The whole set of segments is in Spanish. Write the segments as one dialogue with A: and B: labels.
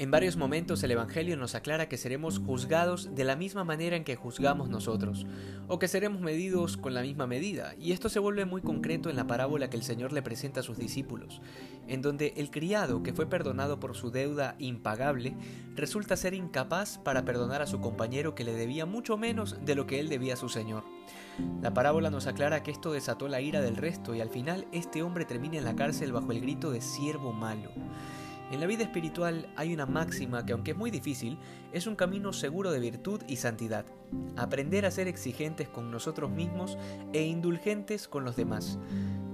A: En varios momentos el Evangelio nos aclara que seremos juzgados de la misma manera en que juzgamos nosotros, o que seremos medidos con la misma medida, y esto se vuelve muy concreto en la parábola que el Señor le presenta a sus discípulos, en donde el criado que fue perdonado por su deuda impagable resulta ser incapaz para perdonar a su compañero que le debía mucho menos de lo que él debía a su Señor. La parábola nos aclara que esto desató la ira del resto y al final este hombre termina en la cárcel bajo el grito de siervo malo. En la vida espiritual hay una máxima que aunque es muy difícil, es un camino seguro de virtud y santidad. Aprender a ser exigentes con nosotros mismos e indulgentes con los demás.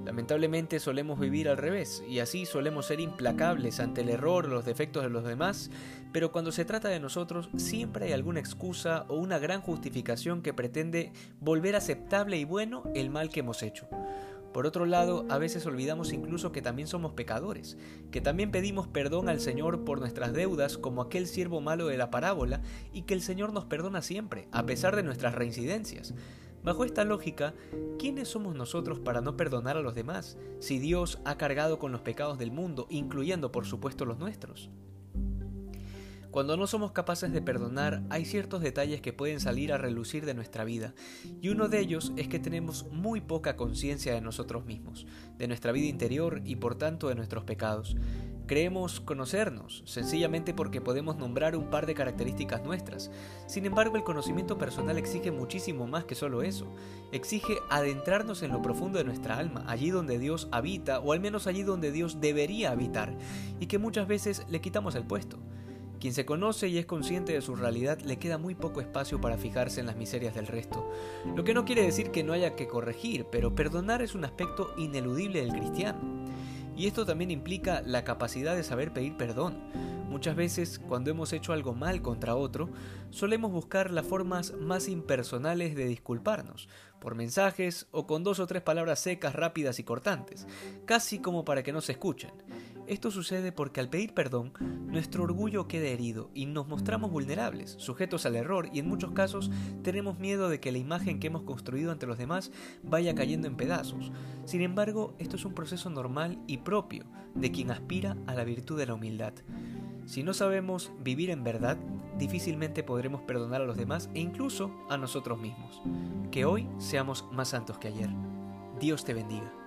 A: Lamentablemente solemos vivir al revés y así solemos ser implacables ante el error o los defectos de los demás, pero cuando se trata de nosotros siempre hay alguna excusa o una gran justificación que pretende volver aceptable y bueno el mal que hemos hecho. Por otro lado, a veces olvidamos incluso que también somos pecadores, que también pedimos perdón al Señor por nuestras deudas como aquel siervo malo de la parábola y que el Señor nos perdona siempre, a pesar de nuestras reincidencias. Bajo esta lógica, ¿quiénes somos nosotros para no perdonar a los demás, si Dios ha cargado con los pecados del mundo, incluyendo por supuesto los nuestros? Cuando no somos capaces de perdonar, hay ciertos detalles que pueden salir a relucir de nuestra vida, y uno de ellos es que tenemos muy poca conciencia de nosotros mismos, de nuestra vida interior y por tanto de nuestros pecados. Creemos conocernos, sencillamente porque podemos nombrar un par de características nuestras. Sin embargo, el conocimiento personal exige muchísimo más que solo eso. Exige adentrarnos en lo profundo de nuestra alma, allí donde Dios habita, o al menos allí donde Dios debería habitar, y que muchas veces le quitamos el puesto. Quien se conoce y es consciente de su realidad le queda muy poco espacio para fijarse en las miserias del resto. Lo que no quiere decir que no haya que corregir, pero perdonar es un aspecto ineludible del cristiano. Y esto también implica la capacidad de saber pedir perdón. Muchas veces, cuando hemos hecho algo mal contra otro, solemos buscar las formas más impersonales de disculparnos, por mensajes o con dos o tres palabras secas, rápidas y cortantes, casi como para que no se escuchen. Esto sucede porque al pedir perdón, nuestro orgullo queda herido y nos mostramos vulnerables, sujetos al error y en muchos casos tenemos miedo de que la imagen que hemos construido ante los demás vaya cayendo en pedazos. Sin embargo, esto es un proceso normal y propio de quien aspira a la virtud de la humildad. Si no sabemos vivir en verdad, difícilmente podremos perdonar a los demás e incluso a nosotros mismos. Que hoy seamos más santos que ayer. Dios te bendiga.